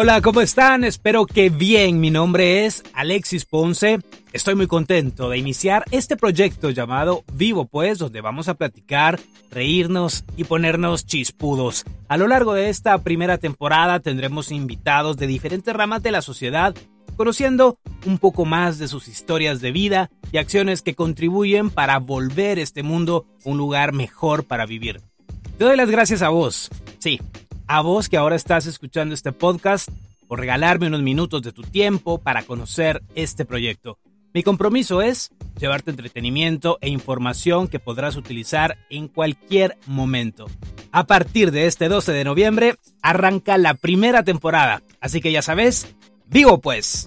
Hola, ¿cómo están? Espero que bien. Mi nombre es Alexis Ponce. Estoy muy contento de iniciar este proyecto llamado Vivo Pues, donde vamos a platicar, reírnos y ponernos chispudos. A lo largo de esta primera temporada tendremos invitados de diferentes ramas de la sociedad, conociendo un poco más de sus historias de vida y acciones que contribuyen para volver este mundo un lugar mejor para vivir. Te doy las gracias a vos. Sí, a vos que ahora estás escuchando este podcast por regalarme unos minutos de tu tiempo para conocer este proyecto. Mi compromiso es llevarte entretenimiento e información que podrás utilizar en cualquier momento. A partir de este 12 de noviembre arranca la primera temporada, así que ya sabes, vivo pues.